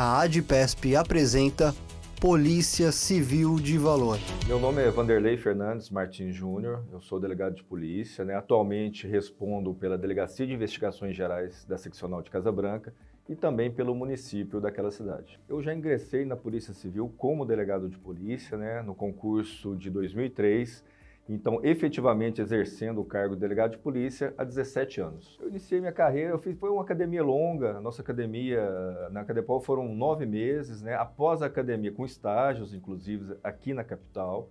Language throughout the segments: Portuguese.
a ADPESP apresenta Polícia Civil de Valor. Meu nome é Vanderlei Fernandes Martins Júnior, eu sou delegado de polícia, né? atualmente respondo pela Delegacia de Investigações Gerais da Seccional de Casa Branca e também pelo município daquela cidade. Eu já ingressei na Polícia Civil como delegado de polícia né? no concurso de 2003 então, efetivamente exercendo o cargo de delegado de polícia há 17 anos. Eu iniciei minha carreira, eu fiz, foi uma academia longa, a nossa academia na Cadepol foram nove meses, né? após a academia, com estágios, inclusive, aqui na capital.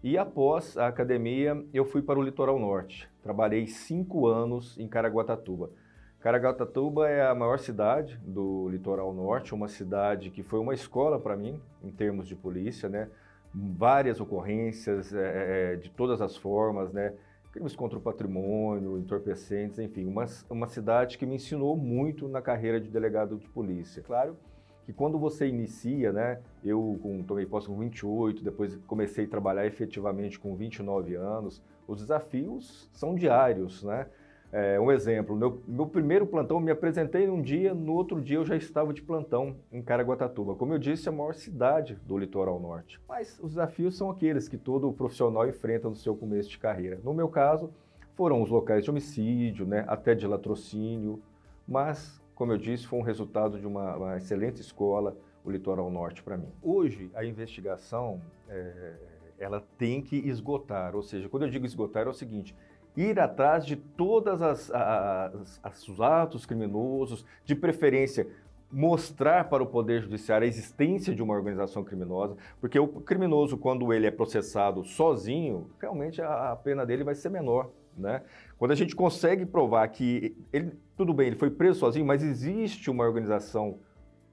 E após a academia, eu fui para o litoral norte. Trabalhei cinco anos em Caraguatatuba. Caraguatatuba é a maior cidade do litoral norte, uma cidade que foi uma escola para mim, em termos de polícia, né? Várias ocorrências é, é, de todas as formas, né? crimes contra o patrimônio, entorpecentes, enfim, uma, uma cidade que me ensinou muito na carreira de delegado de polícia. Claro que quando você inicia, né, eu com, tomei posse com 28, depois comecei a trabalhar efetivamente com 29 anos, os desafios são diários, né? É, um exemplo, meu, meu primeiro plantão, me apresentei num dia, no outro dia eu já estava de plantão em Caraguatatuba. Como eu disse, a maior cidade do litoral norte. Mas os desafios são aqueles que todo profissional enfrenta no seu começo de carreira. No meu caso, foram os locais de homicídio, né, até de latrocínio, mas, como eu disse, foi um resultado de uma, uma excelente escola, o litoral norte para mim. Hoje, a investigação, é, ela tem que esgotar, ou seja, quando eu digo esgotar é o seguinte, ir atrás de todas as, as, as, os atos criminosos, de preferência mostrar para o poder judiciário a existência de uma organização criminosa, porque o criminoso quando ele é processado sozinho, realmente a, a pena dele vai ser menor, né? Quando a gente consegue provar que ele, tudo bem, ele foi preso sozinho, mas existe uma organização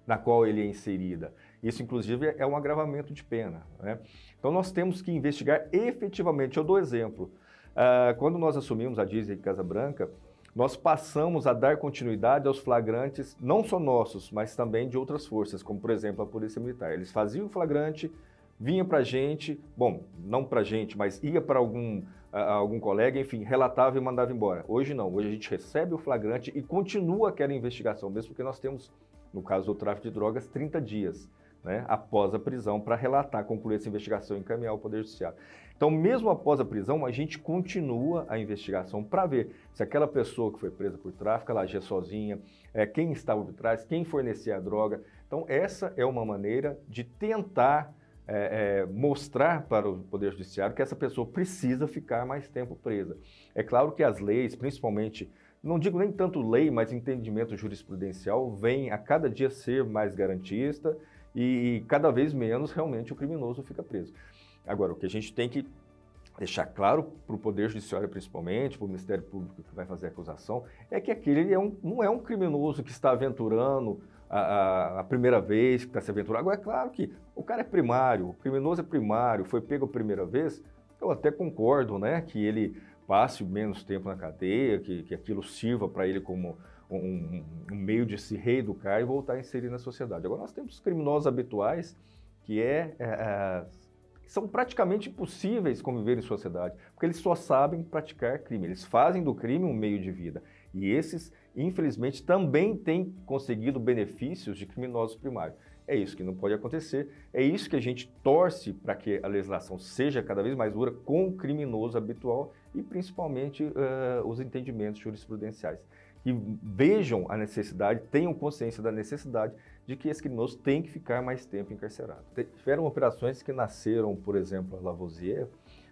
na qual ele é inserida. Isso, inclusive, é um agravamento de pena. Né? Então, nós temos que investigar efetivamente. Eu dou exemplo. Uh, quando nós assumimos a Disney Casa Branca, nós passamos a dar continuidade aos flagrantes, não só nossos, mas também de outras forças, como por exemplo a Polícia Militar. Eles faziam o flagrante, vinha para a gente, bom, não para a gente, mas ia para algum, algum colega, enfim, relatava e mandava embora. Hoje não, hoje a gente recebe o flagrante e continua aquela investigação, mesmo porque nós temos, no caso do tráfico de drogas, 30 dias né, após a prisão para relatar, concluir essa investigação e encaminhar ao Poder Judiciário. Então, mesmo após a prisão, a gente continua a investigação para ver se aquela pessoa que foi presa por tráfico, ela agia sozinha, é, quem estava por trás, quem fornecia a droga. Então, essa é uma maneira de tentar é, é, mostrar para o Poder Judiciário que essa pessoa precisa ficar mais tempo presa. É claro que as leis, principalmente, não digo nem tanto lei, mas entendimento jurisprudencial, vem a cada dia ser mais garantista e, e cada vez menos realmente o criminoso fica preso. Agora, o que a gente tem que deixar claro para o Poder Judiciário, principalmente, para o Ministério Público que vai fazer a acusação, é que aquele é um, não é um criminoso que está aventurando a, a, a primeira vez, que está se aventurando. Agora, é claro que o cara é primário, o criminoso é primário, foi pego a primeira vez, eu até concordo né, que ele passe menos tempo na cadeia, que, que aquilo sirva para ele como um, um, meio de se reeducar e voltar a inserir na sociedade. Agora, nós temos criminosos habituais que é, é, é, são praticamente impossíveis conviver em sociedade, porque eles só sabem praticar crime, eles fazem do crime um meio de vida. E esses, infelizmente, também têm conseguido benefícios de criminosos primários. É isso que não pode acontecer, é isso que a gente torce para que a legislação seja cada vez mais dura com o criminoso habitual e principalmente uh, os entendimentos jurisprudenciais que vejam a necessidade, tenham consciência da necessidade de que esse criminoso tem que ficar mais tempo encarcerado. Tiveram operações que nasceram, por exemplo, a Lavoisier,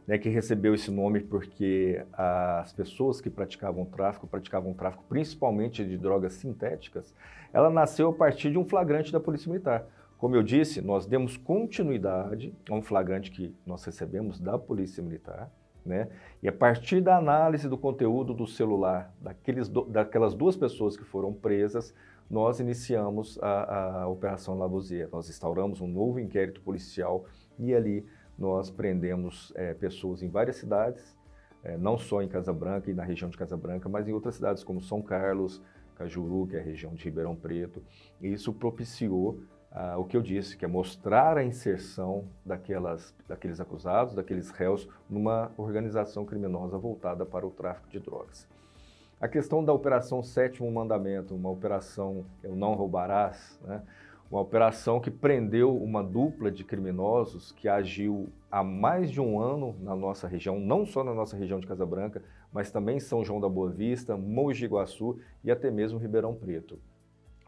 né, que recebeu esse nome porque as pessoas que praticavam tráfico, praticavam tráfico principalmente de drogas sintéticas, ela nasceu a partir de um flagrante da Polícia Militar. Como eu disse, nós demos continuidade a um flagrante que nós recebemos da Polícia Militar, né? E a partir da análise do conteúdo do celular daqueles do, daquelas duas pessoas que foram presas, nós iniciamos a, a Operação Lavoisier. Nós instauramos um novo inquérito policial e ali nós prendemos é, pessoas em várias cidades, é, não só em Casa Branca e na região de Casa Branca, mas em outras cidades como São Carlos, Cajuru, que é a região de Ribeirão Preto. E isso propiciou ah, o que eu disse, que é mostrar a inserção daquelas, daqueles acusados, daqueles réus, numa organização criminosa voltada para o tráfico de drogas. A questão da Operação Sétimo Mandamento, uma operação eu não roubarás, né? uma operação que prendeu uma dupla de criminosos que agiu há mais de um ano na nossa região, não só na nossa região de Casabranca, mas também São João da Boa Vista, Mogi Guaçu e até mesmo Ribeirão Preto.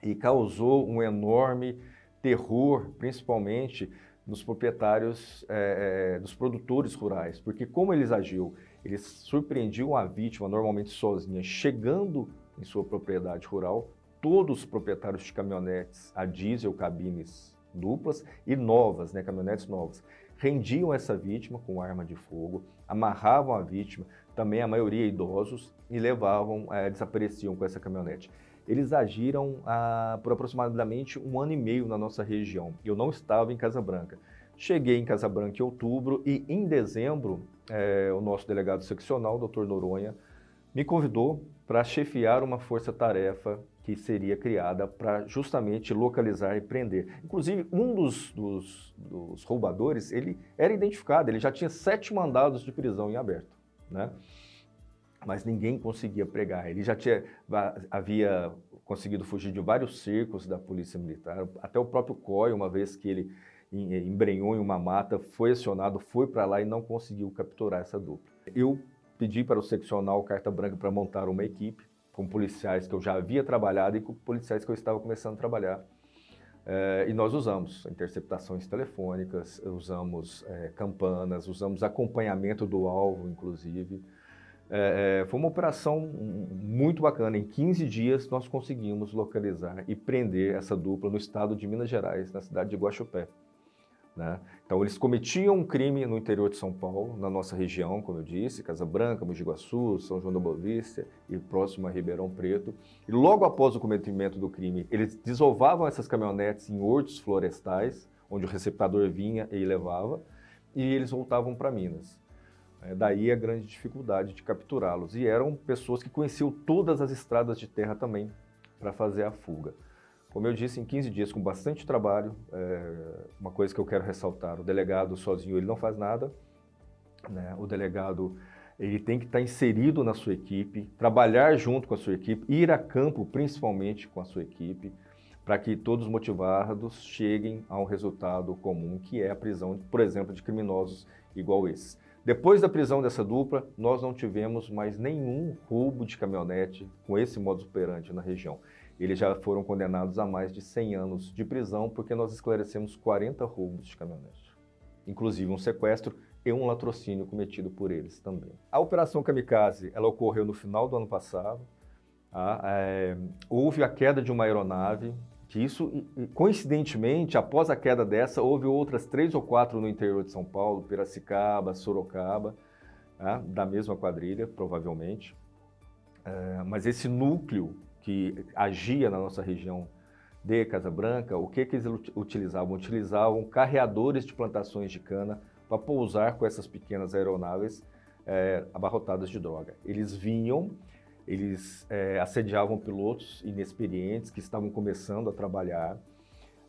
E causou um enorme terror, principalmente nos proprietários, é, dos produtores rurais, porque como eles agiu, eles surpreendiam a vítima normalmente sozinha, chegando em sua propriedade rural, todos os proprietários de caminhonetes a diesel, cabines duplas e novas, né, caminhonetes novas, rendiam essa vítima com arma de fogo, amarravam a vítima, também a maioria idosos, e levavam, é, desapareciam com essa caminhonete. Eles agiram ah, por aproximadamente um ano e meio na nossa região. Eu não estava em Casa Branca. Cheguei em Casa Branca em outubro e em dezembro, é, o nosso delegado seccional, Dr. Noronha, me convidou para chefiar uma força-tarefa que seria criada para justamente localizar e prender. Inclusive, um dos, dos, dos, roubadores, ele era identificado, ele já tinha sete mandados de prisão em aberto, né? Mas ninguém conseguia pregar. Ele já tinha, havia conseguido fugir de vários cercos da polícia militar, até o próprio COI, uma vez que ele embrenhou em uma mata, foi acionado, foi para lá e não conseguiu capturar essa dupla. Eu pedi para o seccional Carta Branca para montar uma equipe com policiais que eu já havia trabalhado e com policiais que eu estava começando a trabalhar. É, e nós usamos interceptações telefônicas, usamos é, campanas, usamos acompanhamento do alvo, inclusive. É, foi uma operação muito bacana. Em 15 dias, nós conseguimos localizar e prender essa dupla no estado de Minas Gerais, na cidade de Guaxupé. Né? Então, eles cometiam um crime no interior de São Paulo, na nossa região, como eu disse, Casa Branca, Mogi Guaçu, São João da Boa Vista e próximo a Ribeirão Preto. E logo após o cometimento do crime, eles desovavam essas caminhonetes em hortos florestais, onde o receptador vinha e levava, e eles voltavam para Minas. É, daí a grande dificuldade de capturá-los. E eram pessoas que conheciam todas as estradas de terra também para fazer a fuga. Como eu disse, em 15 dias, com bastante trabalho, é, uma coisa que eu quero ressaltar, o delegado sozinho ele não faz nada, né? o delegado ele tem que estar inserido na sua equipe, trabalhar junto com a sua equipe, ir a campo principalmente com a sua equipe, para que todos motivados cheguem a um resultado comum, que é a prisão, por exemplo, de criminosos igual esses. Depois da prisão dessa dupla, nós não tivemos mais nenhum roubo de caminhonete com esse modus operandi na região eles já foram condenados a mais de 100 anos de prisão porque nós esclarecemos 40 roubos de caminhonete, inclusive um sequestro e um latrocínio cometido por eles também. A Operação Kamikaze ela ocorreu no final do ano passado. Tá? É, houve a queda de uma aeronave, que isso, coincidentemente, após a queda dessa, houve outras três ou quatro no interior de São Paulo, Piracicaba, Sorocaba, tá? da mesma quadrilha, provavelmente. É, mas esse núcleo que agia na nossa região de Casa Branca, o que, que eles utilizavam? Utilizavam carreadores de plantações de cana para pousar com essas pequenas aeronaves é, abarrotadas de droga. Eles vinham, eles é, assediavam pilotos inexperientes que estavam começando a trabalhar,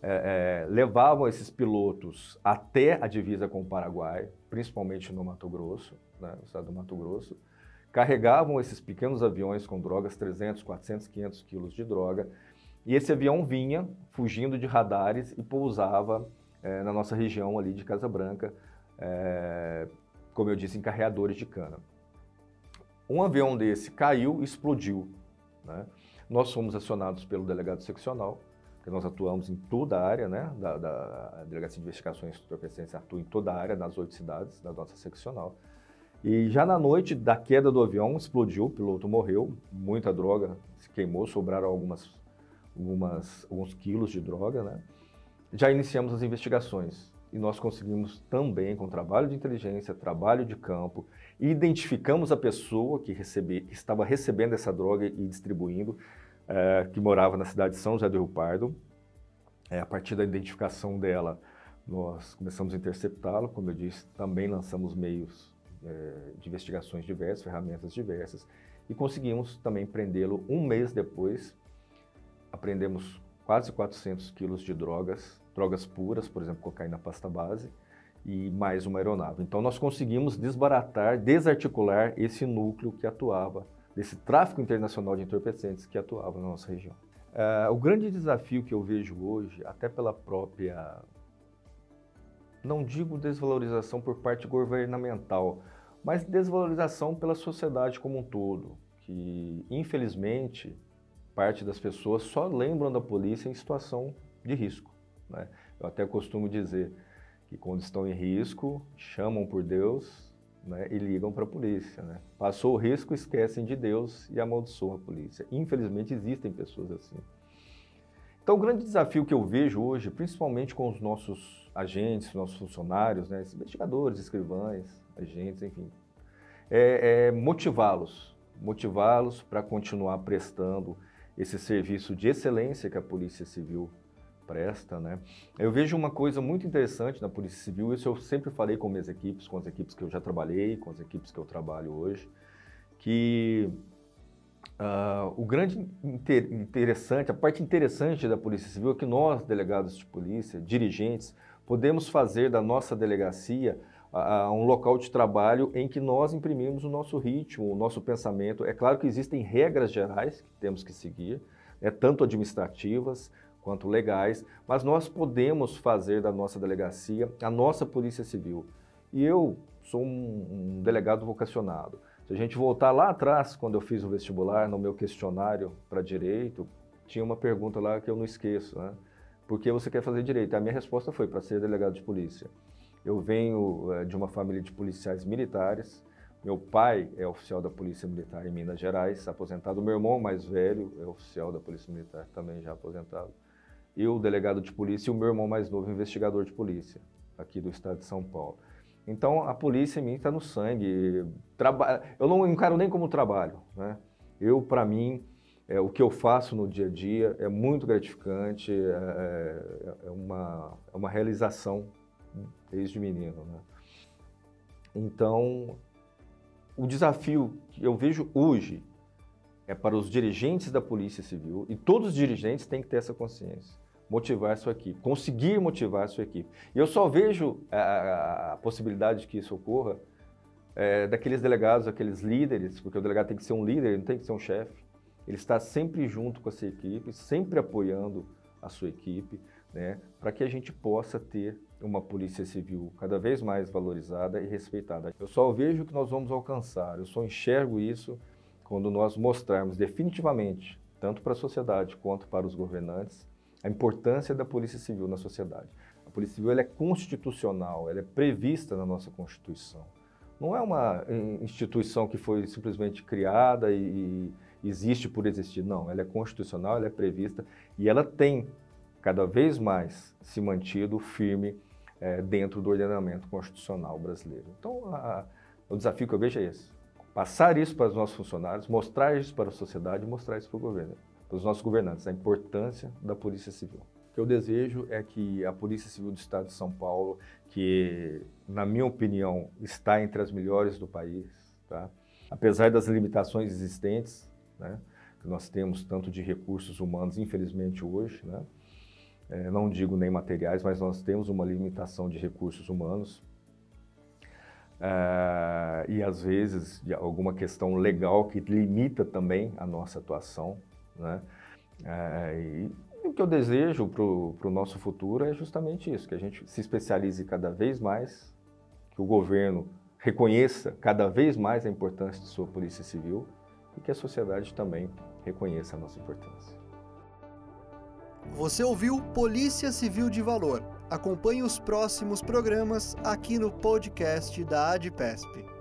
é, levavam esses pilotos até a divisa com o Paraguai, principalmente no Mato Grosso, né, no estado do Mato Grosso, carregavam esses pequenos aviões com drogas, 300, 400, 500 quilos de droga, e esse avião vinha fugindo de radares e pousava é, na nossa região ali de Casa Branca, é, como eu disse, em carreadores de cana. Um avião desse caiu e explodiu. Né? Nós fomos acionados pelo delegado seccional, que nós atuamos em toda a área, né? Da, da Delegacia de Investigações Entorpecentes atua em toda a área, nas oito cidades da nossa seccional. E já na noite da queda do avião, explodiu, o piloto morreu, muita droga se queimou, sobraram algumas, algumas, alguns quilos de droga, né? Já iniciamos as investigações e nós conseguimos também, com trabalho de inteligência, trabalho de campo, identificamos a pessoa que, recebe, que estava recebendo essa droga e distribuindo, é, que morava na cidade de São José do Rio Pardo. É, a partir da identificação dela, nós começamos a interceptá-la, como eu disse, também lançamos meios é, de investigações diversas, ferramentas diversas, e conseguimos também prendê-lo um mês depois. Apreendemos quase 400 quilos de drogas, drogas puras, por exemplo, cocaína pasta base, e mais uma aeronave. Então nós conseguimos desbaratar, desarticular esse núcleo que atuava, desse tráfico internacional de entorpecentes que atuava na nossa região. Uh, o grande desafio que eu vejo hoje, até pela própria, não digo desvalorização por parte governamental, mas desvalorização pela sociedade como um todo, que infelizmente parte das pessoas só lembram da polícia em situação de risco. Né? Eu até costumo dizer que quando estão em risco, chamam por Deus né, e ligam para a polícia. Né? Passou o risco, esquecem de Deus e amaldiçoam a polícia. Infelizmente existem pessoas assim. Então, o grande desafio que eu vejo hoje, principalmente com os nossos agentes, nossos funcionários, né, investigadores, escrivães, agentes, enfim, é, é motivá-los, motivá-los para continuar prestando esse serviço de excelência que a Polícia Civil presta, né? Eu vejo uma coisa muito interessante na Polícia Civil, isso eu sempre falei com minhas equipes, com as equipes que eu já trabalhei, com as equipes que eu trabalho hoje, que uh, o grande inter interessante, a parte interessante da Polícia Civil é que nós, delegados de polícia, dirigentes, podemos fazer da nossa delegacia uh, um local de trabalho em que nós imprimimos o nosso ritmo, o nosso pensamento. É claro que existem regras gerais que temos que seguir, né, tanto administrativas quanto legais, mas nós podemos fazer da nossa delegacia a nossa Polícia Civil. E eu sou um, um delegado vocacionado. Se a gente voltar lá atrás, quando eu fiz o vestibular, no meu questionário para direito, tinha uma pergunta lá que eu não esqueço, né? Por que você quer fazer direito? A minha resposta foi para ser delegado de polícia. Eu venho é, de uma família de policiais militares. Meu pai é oficial da Polícia Militar em Minas Gerais, aposentado. Meu irmão mais velho é oficial da Polícia Militar, também já aposentado eu, delegado de polícia, e o meu irmão mais novo, investigador de polícia, aqui do estado de São Paulo. Então, a polícia em mim está no sangue. Traba... Eu não encaro nem como trabalho. Né? Eu, para mim, é, o que eu faço no dia a dia é muito gratificante, é, é, é uma, é uma realização desde menino. Né? Então, o desafio que eu vejo hoje é para os dirigentes da Polícia Civil, e todos os dirigentes têm que ter essa consciência motivar a sua equipe, conseguir motivar a sua equipe. E eu só vejo a, a, possibilidade de que isso ocorra é, daqueles delegados, aqueles líderes, porque o delegado tem que ser um líder, ele não tem que ser um chefe. Ele está sempre junto com a sua equipe, sempre apoiando a sua equipe, né, para que a gente possa ter uma polícia civil cada vez mais valorizada e respeitada. Eu só vejo que nós vamos alcançar, eu só enxergo isso quando nós mostrarmos definitivamente, tanto para a sociedade quanto para os governantes, a importância da Polícia Civil na sociedade. A Polícia Civil é constitucional, ela é prevista na nossa Constituição. Não é uma instituição que foi simplesmente criada e, e existe por existir. Não, ela é constitucional, ela é prevista e ela tem cada vez mais se mantido firme é, dentro do ordenamento constitucional brasileiro. Então, a, o desafio que eu vejo é esse: passar isso para os nossos funcionários, mostrar isso para a sociedade mostrar isso para o governo para os nossos governantes, a importância da Polícia Civil. O que eu desejo é que a Polícia Civil do Estado de São Paulo, que, na minha opinião, está entre as melhores do país, tá? apesar das limitações existentes, né, que nós temos tanto de recursos humanos, infelizmente, hoje, né? É, não digo nem materiais, mas nós temos uma limitação de recursos humanos. É, e às vezes alguma questão legal que limita também a nossa atuação. Né? É, e, o que eu desejo para o nosso futuro é justamente isso, que a gente se especialize cada vez mais, que o governo reconheça cada vez mais a importância de sua polícia civil e que a sociedade também reconheça a nossa importância. Você ouviu Polícia Civil de Valor. Acompanhe os próximos programas aqui no podcast da ADPESP.